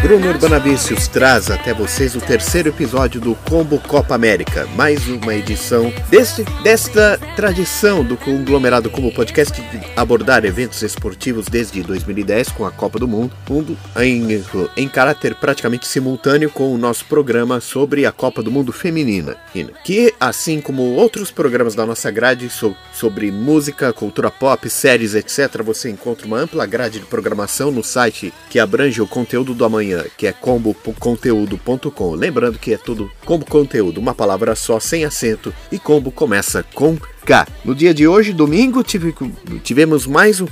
Bruno Urbanavicius traz até vocês o terceiro episódio do Combo Copa América, mais uma edição deste, desta tradição do conglomerado como podcast de abordar eventos esportivos desde 2010 com a Copa do Mundo, mundo em, em caráter praticamente simultâneo com o nosso programa sobre a Copa do Mundo Feminina, que assim como outros programas da nossa grade so, sobre música, cultura pop, séries, etc., você encontra uma ampla grade de programação no site que abrange o conteúdo do amanhã que é comboconteúdo.com. Lembrando que é tudo combo conteúdo, uma palavra só, sem acento, e combo começa com K. No dia de hoje, domingo, tive, tivemos mais um,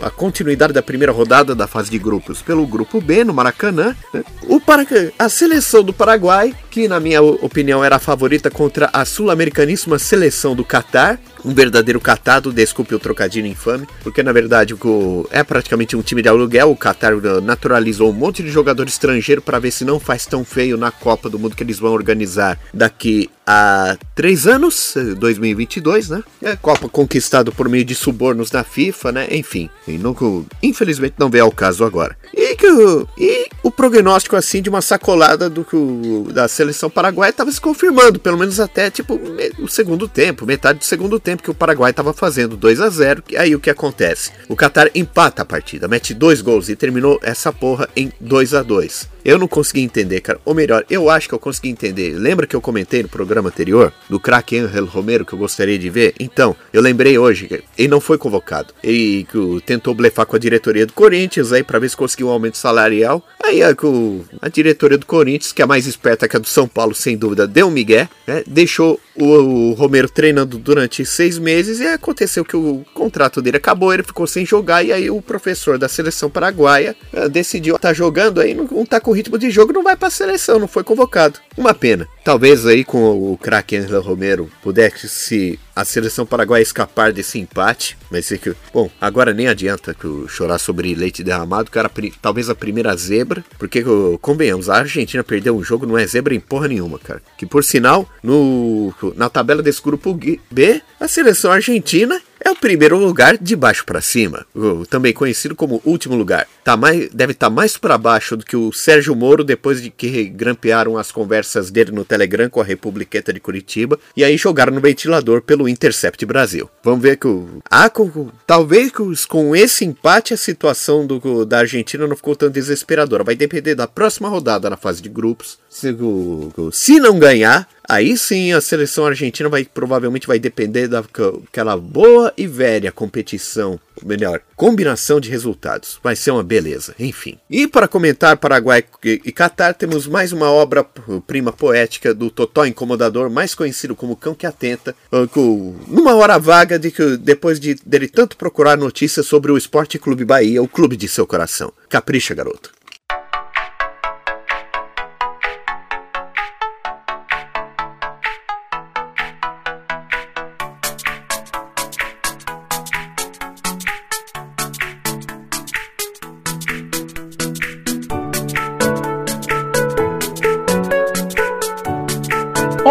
a continuidade da primeira rodada da fase de grupos pelo grupo B no Maracanã. O para, a seleção do Paraguai, que na minha opinião era a favorita contra a sul-americaníssima seleção do Catar, um verdadeiro catado, desculpe o trocadilho infame, porque na verdade o, é praticamente um time de aluguel. O Qatar naturalizou um monte de jogador estrangeiro para ver se não faz tão feio na Copa do Mundo que eles vão organizar daqui a três anos, 2022, né? É Copa conquistado por meio de subornos da FIFA, né? Enfim, infelizmente não veio ao caso agora. E, que, e o prognóstico assim de uma sacolada do que da seleção paraguaia estava se confirmando, pelo menos até tipo o segundo tempo, metade do segundo tempo que o Paraguai estava fazendo 2 a 0. E aí o que acontece? O Qatar empata a partida, mete dois gols e terminou essa porra em 2 a 2. Eu não consegui entender, cara. Ou melhor, eu acho que eu consegui entender. Lembra que eu comentei no programa anterior do craque Angel Romero que eu gostaria de ver? Então, eu lembrei hoje que ele não foi convocado. Ele tentou blefar com a diretoria do Corinthians aí para ver se conseguiu um aumento salarial. Aí a, a diretoria do Corinthians, que é mais esperta que a do São Paulo, sem dúvida, deu um migué, né? deixou o, Romero treinando durante seis meses e aconteceu que o contrato dele acabou, ele ficou sem jogar e aí o professor da seleção paraguaia uh, decidiu estar tá jogando aí, não, não tá com ritmo de jogo, não vai para a seleção, não foi convocado. Uma pena. Talvez aí com o craque Angel Romero pudesse a seleção paraguaia escapar desse empate. Mas sei que, bom, agora nem adianta chorar sobre leite derramado, cara, talvez a primeira zebra, porque convenhamos, a Argentina perdeu um jogo não é zebra em porra nenhuma, cara. Que por sinal, no na tabela desse grupo B, a seleção argentina é o primeiro lugar de baixo para cima, também conhecido como último lugar. Tá mais, deve estar tá mais para baixo do que o Sérgio Moro depois de que grampearam as conversas dele no Telegram com a Republiqueta de Curitiba e aí jogaram no ventilador pelo Intercept Brasil. Vamos ver que o ah, com, talvez com esse empate a situação do, da Argentina não ficou tão desesperadora. Vai depender da próxima rodada na fase de grupos. Se, se não ganhar, Aí sim a seleção argentina vai provavelmente vai depender daquela boa e velha competição, melhor, combinação de resultados. Vai ser uma beleza, enfim. E para comentar Paraguai e Catar, temos mais uma obra prima poética do Totó Incomodador, mais conhecido como Cão que Atenta, ah, numa hora vaga de que depois de dele tanto procurar notícias sobre o Esporte Clube Bahia, o clube de seu coração. Capricha, garoto.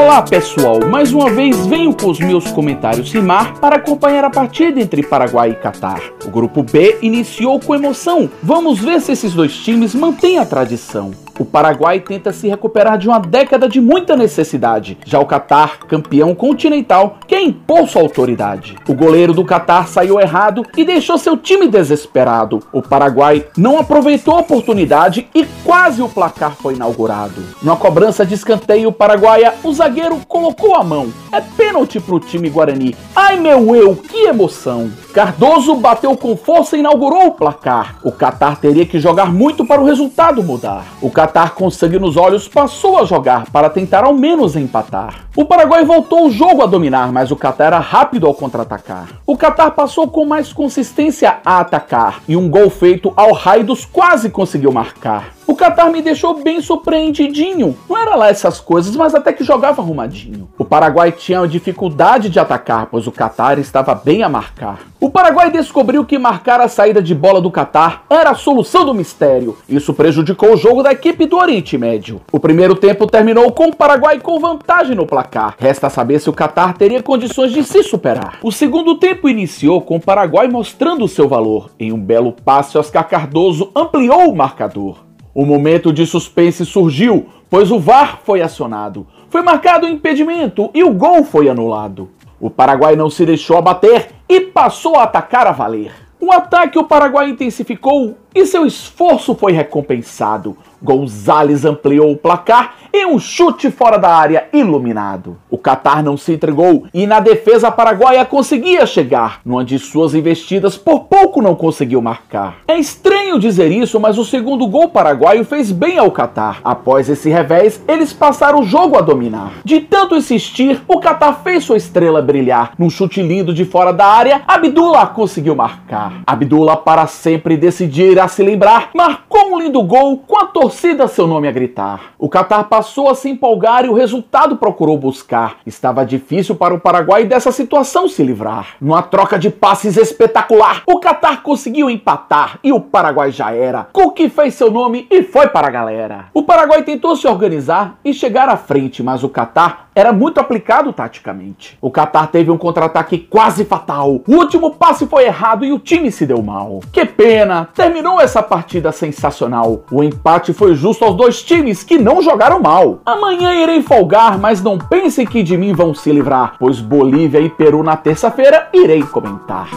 Olá pessoal, mais uma vez venho com os meus comentários rimar para acompanhar a partida entre Paraguai e Catar. O grupo B iniciou com emoção. Vamos ver se esses dois times mantêm a tradição. O Paraguai tenta se recuperar de uma década de muita necessidade. Já o Catar, campeão continental, quer impor sua autoridade. O goleiro do Catar saiu errado e deixou seu time desesperado. O Paraguai não aproveitou a oportunidade e quase o placar foi inaugurado. Numa cobrança de escanteio paraguaia, o zagueiro colocou a mão. É pênalti pro time Guarani. Ai meu eu, que emoção! Cardoso bateu com força e inaugurou o placar. O Catar teria que jogar muito para o resultado mudar. O Catar, com sangue nos olhos, passou a jogar para tentar ao menos empatar. O Paraguai voltou o jogo a dominar, mas o Catar era rápido ao contra-atacar. O Catar passou com mais consistência a atacar e um gol feito ao Raidos quase conseguiu marcar. O Catar me deixou bem surpreendidinho. Não era lá essas coisas, mas até que jogava arrumadinho. O Paraguai tinha dificuldade de atacar, pois o Catar estava bem a marcar. O Paraguai descobriu que marcar a saída de bola do Catar era a solução do mistério. Isso prejudicou o jogo da equipe do Oriente Médio. O primeiro tempo terminou com o Paraguai com vantagem no placar. Resta saber se o Catar teria condições de se superar. O segundo tempo iniciou com o Paraguai mostrando seu valor. Em um belo passe, Oscar Cardoso ampliou o marcador. O momento de suspense surgiu, pois o VAR foi acionado. Foi marcado o impedimento e o gol foi anulado. O Paraguai não se deixou abater e passou a atacar a valer. O ataque o Paraguai intensificou e seu esforço foi recompensado. Gonzalez ampliou o placar em um chute fora da área iluminado. O Qatar não se entregou e na defesa paraguaia conseguia chegar. Numa de suas investidas, por pouco não conseguiu marcar. É estranho dizer isso, mas o segundo gol paraguaio fez bem ao Qatar. Após esse revés, eles passaram o jogo a dominar. De tanto insistir, o Qatar fez sua estrela brilhar. Num chute lindo de fora da área, Abdullah conseguiu marcar. Abdullah, para sempre decidir a se lembrar, marcou um lindo gol com a torcida seu nome a gritar. O Qatar passou a se empolgar e o resultado procurou buscar. Estava difícil para o Paraguai dessa situação se livrar. Numa troca de passes espetacular, o Qatar conseguiu empatar e o Paraguai já era. Cook fez seu nome e foi para a galera. O Paraguai tentou se organizar e chegar à frente, mas o Qatar era muito aplicado taticamente. O Qatar teve um contra-ataque quase fatal. O último passe foi errado e o time se deu mal. Que pena! Terminou essa partida sensacional. O empate foi justo aos dois times que não jogaram mal. Amanhã irei folgar, mas não pensem que de mim vão se livrar, pois Bolívia e Peru na terça-feira irei comentar.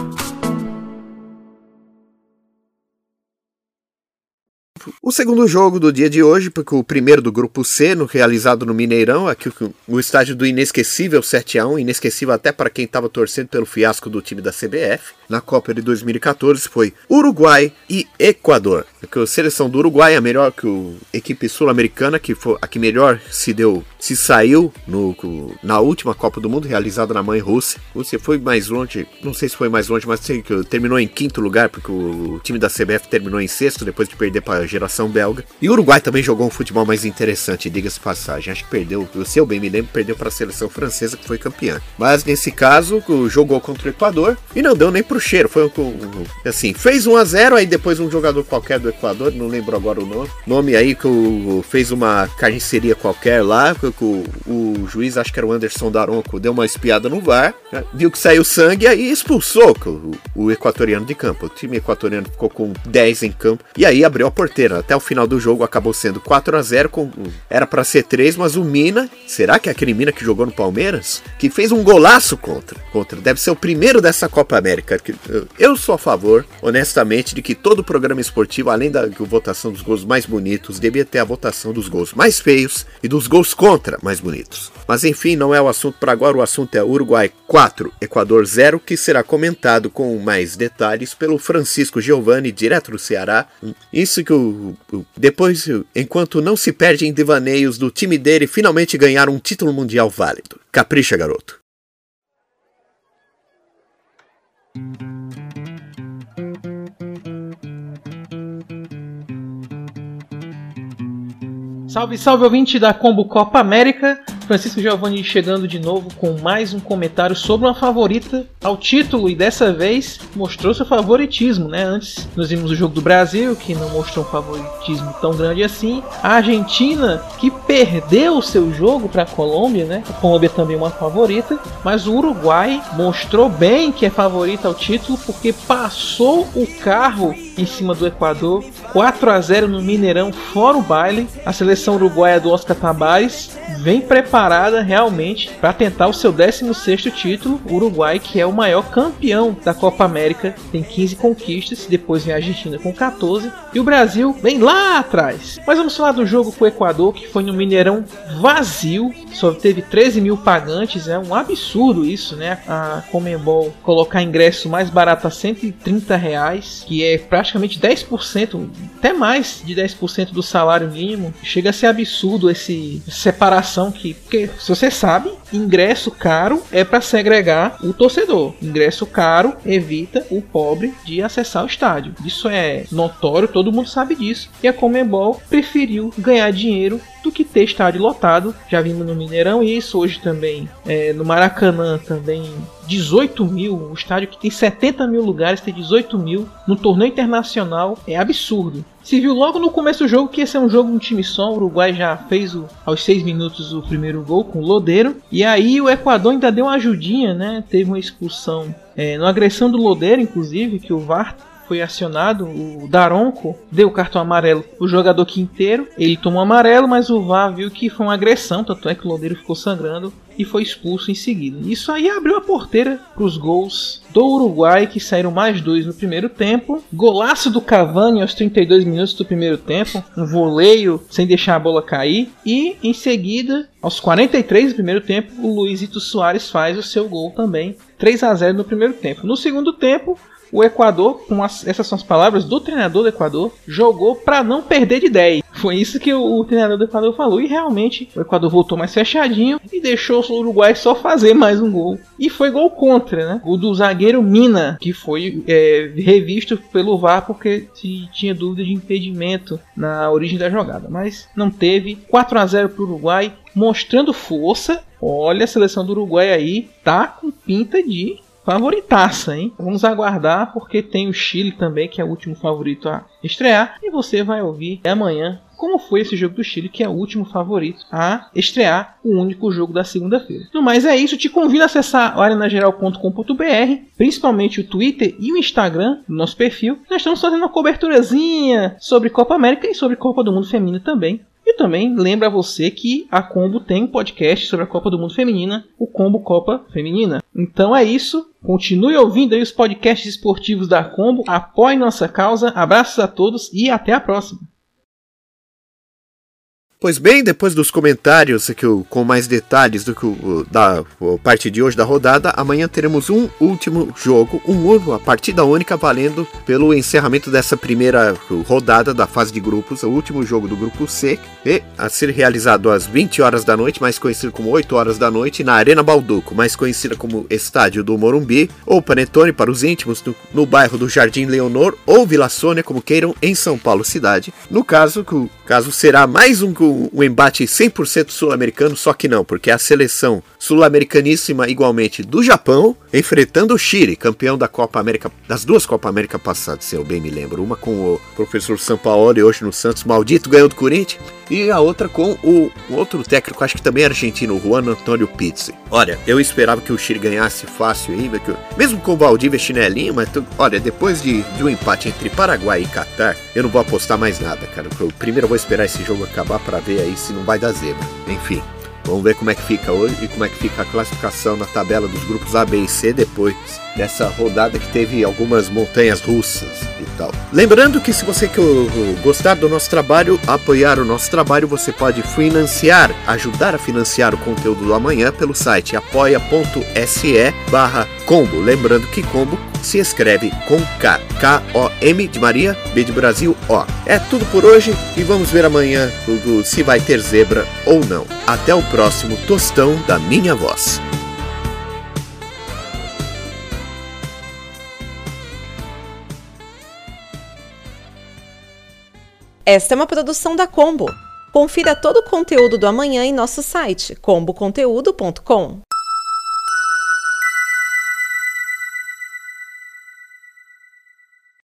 O segundo jogo do dia de hoje, porque o primeiro do grupo C, no, realizado no Mineirão, aqui o estádio do inesquecível 7 a 1 inesquecível até para quem estava torcendo pelo fiasco do time da CBF. Na Copa de 2014 foi Uruguai e Equador. Porque a seleção do Uruguai é melhor que a equipe sul-americana, que foi a que melhor se deu, se saiu no, na última Copa do Mundo, realizada na mãe Rússia. Rússia foi mais longe, não sei se foi mais longe, mas sei que terminou em quinto lugar, porque o, o time da CBF terminou em sexto, depois de perder para a geração belga. E o Uruguai também jogou um futebol mais interessante, diga-se passagem. Acho que perdeu, se eu bem me lembro, perdeu para a seleção francesa, que foi campeã. Mas nesse caso, jogou contra o Equador e não deu nem pro cheiro. Foi um, assim, fez 1 a 0 aí depois um jogador qualquer do Equador, não lembro agora o nome. Nome aí que o, fez uma carniceria qualquer lá, que o, o, juiz, acho que era o Anderson Daronco, deu uma espiada no VAR, né, viu que saiu sangue aí expulsou o, o equatoriano de campo. O time equatoriano ficou com 10 em campo e aí abriu a porteira. Até o final do jogo acabou sendo 4 a 0 com, era para ser 3, mas o Mina, será que é aquele Mina que jogou no Palmeiras? Que fez um golaço contra. Contra, deve ser o primeiro dessa Copa América. Eu sou a favor, honestamente, de que todo programa esportivo, além da votação dos gols mais bonitos, devia ter a votação dos gols mais feios e dos gols contra mais bonitos. Mas enfim, não é o assunto para agora, o assunto é Uruguai 4, Equador 0, que será comentado com mais detalhes pelo Francisco Giovanni, direto do Ceará. Isso que o, o depois, enquanto não se perde em devaneios do time dele finalmente ganhar um título mundial válido. Capricha, garoto. Salve, salve ouvinte da Combo Copa América. Francisco Giovanni chegando de novo com mais um comentário sobre uma favorita ao título e dessa vez mostrou seu favoritismo, né? Antes nós vimos o jogo do Brasil que não mostrou um favoritismo tão grande assim. A Argentina que perdeu o seu jogo para a Colômbia, né? A Colômbia também é uma favorita, mas o Uruguai mostrou bem que é favorita ao título porque passou o carro em cima do Equador, 4 a 0 no Mineirão, fora o baile. A seleção uruguaia do Oscar Tabares vem preparada realmente para tentar o seu 16º título. O Uruguai, que é o maior campeão da Copa América, tem 15 conquistas, depois vem a Argentina com 14 e o Brasil vem lá atrás. Mas vamos falar do jogo com o Equador, que foi no Mineirão vazio, só teve 13 mil pagantes, é um absurdo isso, né? A Comembol colocar ingresso mais barato a 130 reais, que é pra praticamente 10%, até mais de 10% do salário mínimo. Chega a ser absurdo esse separação que, porque se você sabe, ingresso caro é para segregar o torcedor. Ingresso caro evita o pobre de acessar o estádio. Isso é notório, todo mundo sabe disso. E a Comembol preferiu ganhar dinheiro do que ter estádio lotado. Já vimos no Mineirão isso, hoje também é, no Maracanã também 18 mil, um estádio que tem 70 mil lugares, tem 18 mil no torneio internacional, é absurdo. Se viu logo no começo do jogo que esse é um jogo de um time só, o Uruguai já fez o, aos 6 minutos o primeiro gol com o Lodeiro, e aí o Equador ainda deu uma ajudinha, né? Teve uma expulsão, é, no agressão do Lodeiro, inclusive, que o VAR foi acionado, o Daronco deu o cartão amarelo o jogador quinteiro. Ele tomou amarelo, mas o VAR viu que foi uma agressão, tanto é que o Lodeiro ficou sangrando e foi expulso em seguida. Isso aí abriu a porteira para os gols do Uruguai, que saíram mais dois no primeiro tempo. Golaço do Cavani aos 32 minutos do primeiro tempo, um voleio sem deixar a bola cair. E em seguida, aos 43 do primeiro tempo, o Luizito Soares faz o seu gol também. 3 a 0 no primeiro tempo. No segundo tempo, o Equador, com as, essas são as palavras do treinador do Equador, jogou para não perder de 10. Foi isso que o, treinador do Equador falou. E realmente o Equador voltou mais fechadinho e deixou o Uruguai só fazer mais um gol. E foi gol contra, né? O do zagueiro Mina, que foi é, revisto pelo VAR porque se tinha dúvida de impedimento na origem da jogada. Mas não teve. 4 a 0 para o Uruguai, mostrando força. Olha a seleção do Uruguai aí, tá com pinta de favoritaça, hein? Vamos aguardar porque tem o Chile também, que é o último favorito a estrear, e você vai ouvir amanhã como foi esse jogo do Chile, que é o último favorito a estrear o único jogo da segunda-feira. No mais é isso, te convido a acessar arenageral.com.br, principalmente o Twitter e o Instagram do nosso perfil. Nós estamos fazendo uma coberturazinha sobre Copa América e sobre Copa do Mundo Feminino também. E também lembra você que a Combo tem um podcast sobre a Copa do Mundo Feminina, o Combo Copa Feminina. Então é isso. Continue ouvindo aí os podcasts esportivos da Combo. Apoie nossa causa. Abraços a todos e até a próxima. Pois bem, depois dos comentários aqui, com mais detalhes do que o, da o parte de hoje da rodada, amanhã teremos um último jogo, um, a partida única valendo pelo encerramento dessa primeira rodada da fase de grupos, o último jogo do grupo C, e a ser realizado às 20 horas da noite, mais conhecido como 8 horas da noite, na Arena Balduco, mais conhecida como Estádio do Morumbi, ou Panetone para os íntimos, no, no bairro do Jardim Leonor, ou Vila Sônia, como queiram, em São Paulo cidade. No caso, o caso será mais um um, embate 100% sul-americano, só que não, porque a seleção sul-americaníssima igualmente do Japão, enfrentando o Chile, campeão da Copa América, das duas Copa América passadas, se eu bem me lembro. Uma com o professor Sampaoli, hoje no Santos, maldito, ganhou do Corinthians, e a outra com o, outro técnico, acho que também argentino, Juan Antônio Pizzi. Olha, eu esperava que o Chile ganhasse fácil ainda, que mesmo com o Valdívia chinelinho, mas tu, olha, depois de, de um empate entre Paraguai e Catar, eu não vou apostar mais nada, cara. Eu, primeiro vou esperar esse jogo acabar para ver aí se não vai dar zebra. Enfim, Vamos ver como é que fica hoje e como é que fica a classificação na tabela dos grupos A, B e C depois dessa rodada que teve algumas montanhas russas e tal. Lembrando que se você gostar do nosso trabalho, apoiar o nosso trabalho, você pode financiar, ajudar a financiar o conteúdo do amanhã pelo site apoia.se combo. Lembrando que combo se escreve com K. K-O-M de Maria, B de Brasil, O. É tudo por hoje e vamos ver amanhã se vai ter zebra ou não. Até o próximo tostão da minha voz. Esta é uma produção da Combo. Confira todo o conteúdo do amanhã em nosso site comboconteúdo.com.